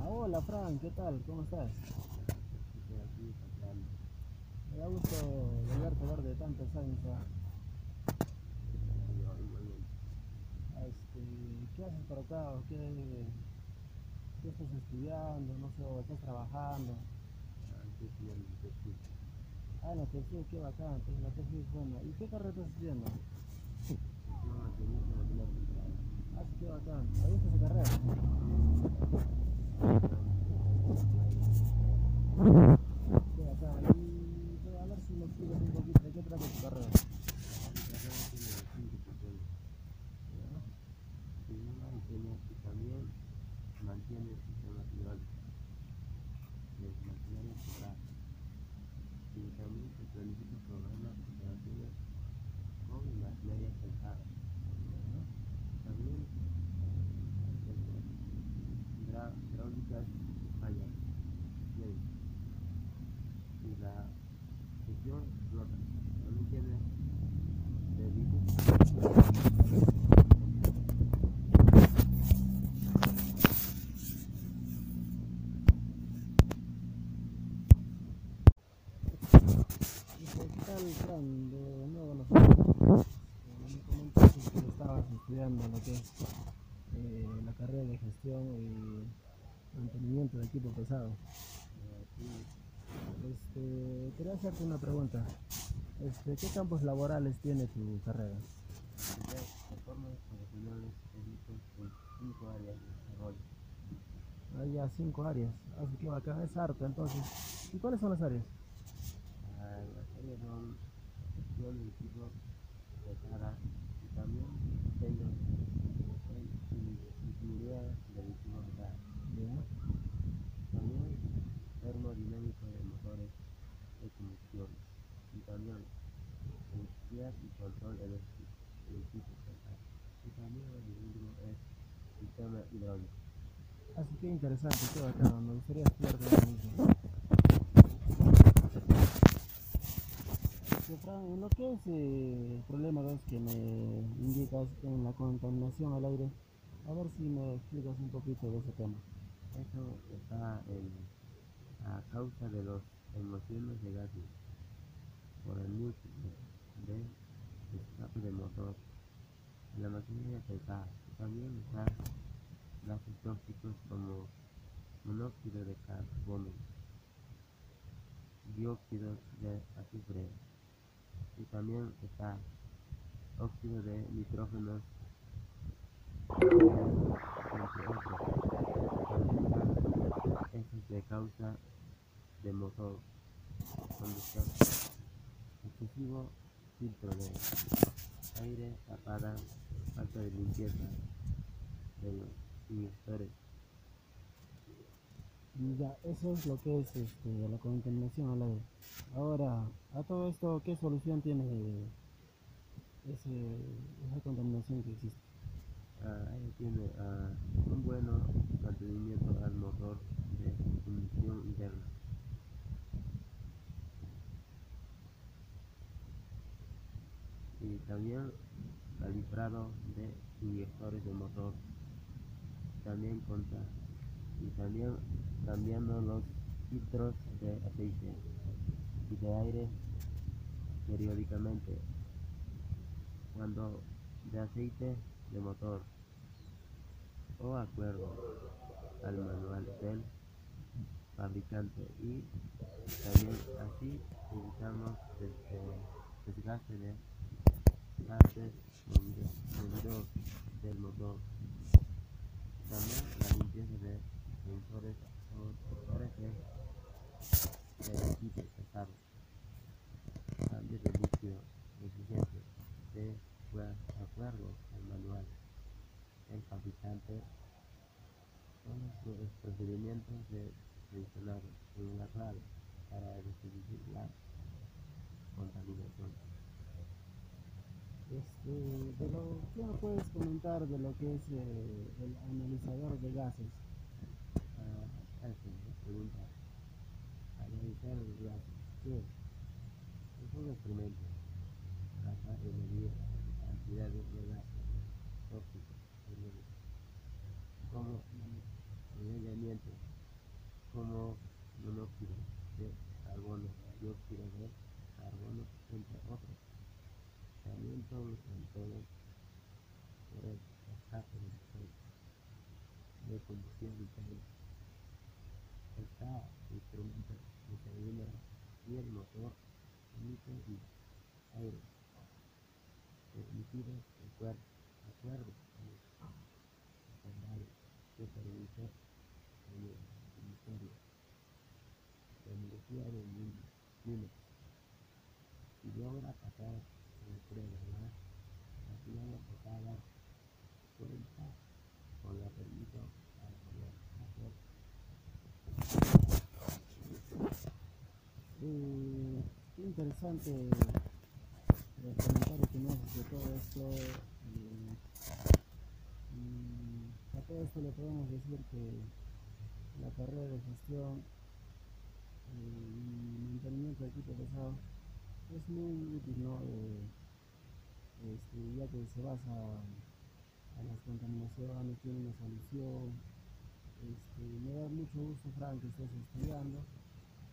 Ah, hola Fran, ¿qué tal? ¿Cómo estás? Me da gusto volverte a ver de tantos años Este, ¿Qué haces por acá? ¿O ¿Qué, qué estás estudiando? No sé, estás trabajando. Ah, la tesis, qué bacán, pues, la tesis es buena. ¿Y qué carrera estás estudiando? Ah, qué bacán. ¿Te gusta esa carrera? Qué. Y pues, a ver si un poquito de qué carrera. mantiene el sistema usados y también se planifica con maquinarias pesadas. También hidra- hidráulicas fallas bien. y la gestión flota. También tiene servicios Dice, ¿Qué tal, Fran? De nuevo nos vemos. Eh, Me comentaste que estabas estudiando lo que es eh, la carrera de gestión y mantenimiento de equipo pesado. Este, quería hacerte una pregunta. Este, ¿Qué campos laborales tiene tu carrera? Hay ya cinco áreas. Así que bacán, es harto entonces. ¿Y cuáles son las áreas? Ah, Las áreas son gestión de equipos de carga y también tengo en ingeniería de vehículos de carga. Ya. También termodinámico de motores de combustión y también energías y control eléctrico de equipos de carga. Y también el último es sistema hidráulico. Interesante, qué bacán. Me gustaría estudiar de lo mismo. Fran, en lo que es eh, el problema dos que me indicas en la contaminación al aire, a ver si me explicas un poquito de ese tema. Eso está en, a causa de las emisiones de gases por el múltiple de escape de motor, la maquinaria pesada. También está gases tóxicos como monóxido de carbono, dióxido de azufre y también está óxido de nitrógeno. Heces de causa de motor, conductor, excesivo filtro de aire, tapada, falta de limpieza de los Y ya, eso es lo que es este, la contaminación al aire. Ahora, a todo esto, ¿qué solución tiene esa contaminación que existe? Ah, ahí tiene ah, un buen mantenimiento al motor de combustión interna. Y también calibrado de inyectores de motor. También conta. Y también cambiando los filtros de aceite y de aire periódicamente. Cuando de aceite de motor o acuerdo al manual del fabricante y también así evitamos este desgaste de gases del motor también la limpieza de sensores o sensores de, equipos pesados cambio de líquido exigente de acuerdo al manual. El fabricante con los procedimientos de mencionados en la clave para reducir la contaminación. Este, de lo, ¿Qué me puedes comentar de lo que es eh, el analizador de gases? Ah, eso, pregunta. Analizar el gases. ¿Qué es? Un instrumento capaz de medir cantidades de gases tóxicos, periódicos, interna. Está instrumento de segunda y el motor emite aire emitido de acuerdo, de acuerdo con los estándares que permite el Ministerio de Energía del Mundo y logra pasar la prueba más la semana pasada cuenta con la permiso para poder hacer Eh, qué interesante el comentario que me haces todo esto. eh, mm, a todo esto le podemos decir que la carrera de gestión eh, y mantenimiento de equipo pesado es muy útil, ¿no? Eh, este, ya que se basa a las contaminaciones, tiene una solución. Este, me da mucho gusto, Frank, que estés estudiando.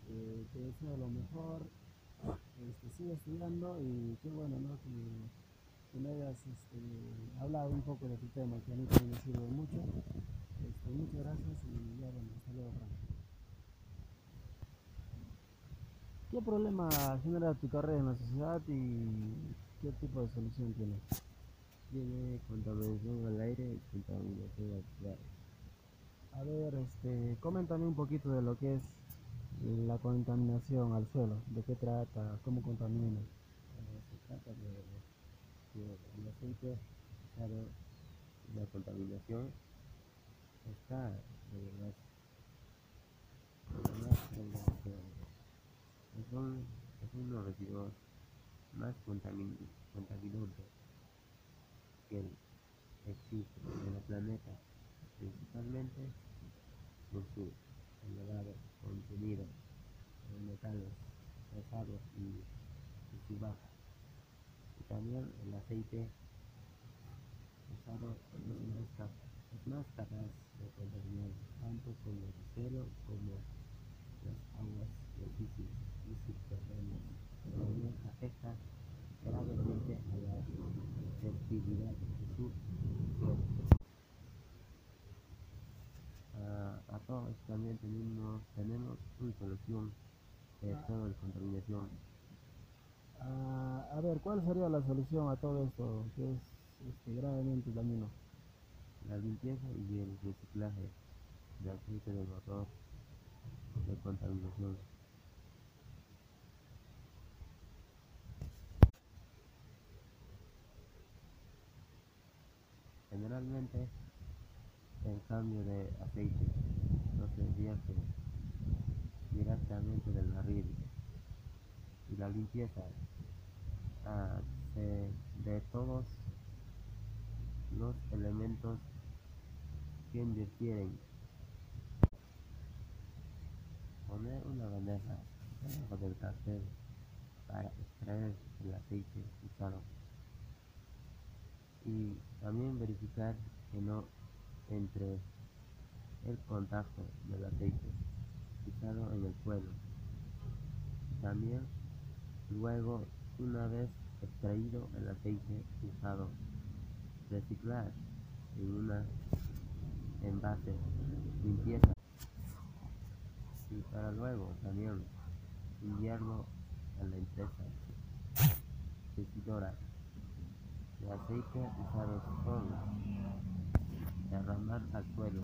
Eh, te deseo lo mejor. Sigue estudiando y qué bueno, ¿no? Que, que me hayas este, hablado un poco de tu tema, que a mí también me sirve mucho. Este, muchas gracias y ya, bueno, hasta luego, Frank. ¿Qué problema genera tu carrera en la sociedad y qué tipo de solución tiene? tiene contaminación al aire y contaminación al. A ver, este, coméntame un poquito de lo que es la contaminación al suelo, de qué trata, cómo contamina. Eh, se trata de y la contaminación está de son, es uno de los residuos más contamin contaminantes que existen en el planeta, principalmente por su en metales pesados y, y. Y también el aceite usado cap- es más capaz de contaminar tanto como el suelo como las aguas y subterráneas. También afecta gravemente a la fertilidad de su. Ah, a todo esto también tenemos, tenemos una solución de toda la contaminación. Ah, a ver, ¿cuál sería la solución a todo esto que es este, gravemente dañino? La limpieza y el reciclaje de aceite de motor de contaminación. Generalmente el cambio de aceite no se vierte directamente del barril y la limpieza ah, de todos los elementos que invirtieron. Poner una bandeja debajo del cartel para extraer el aceite usado. Y también verificar que no entre el contacto del aceite en el suelo. También luego, una vez extraído el aceite usado, reciclar en una envase limpieza y para luego también enviarlo a la empresa decidora de aceite usado con derramar al suelo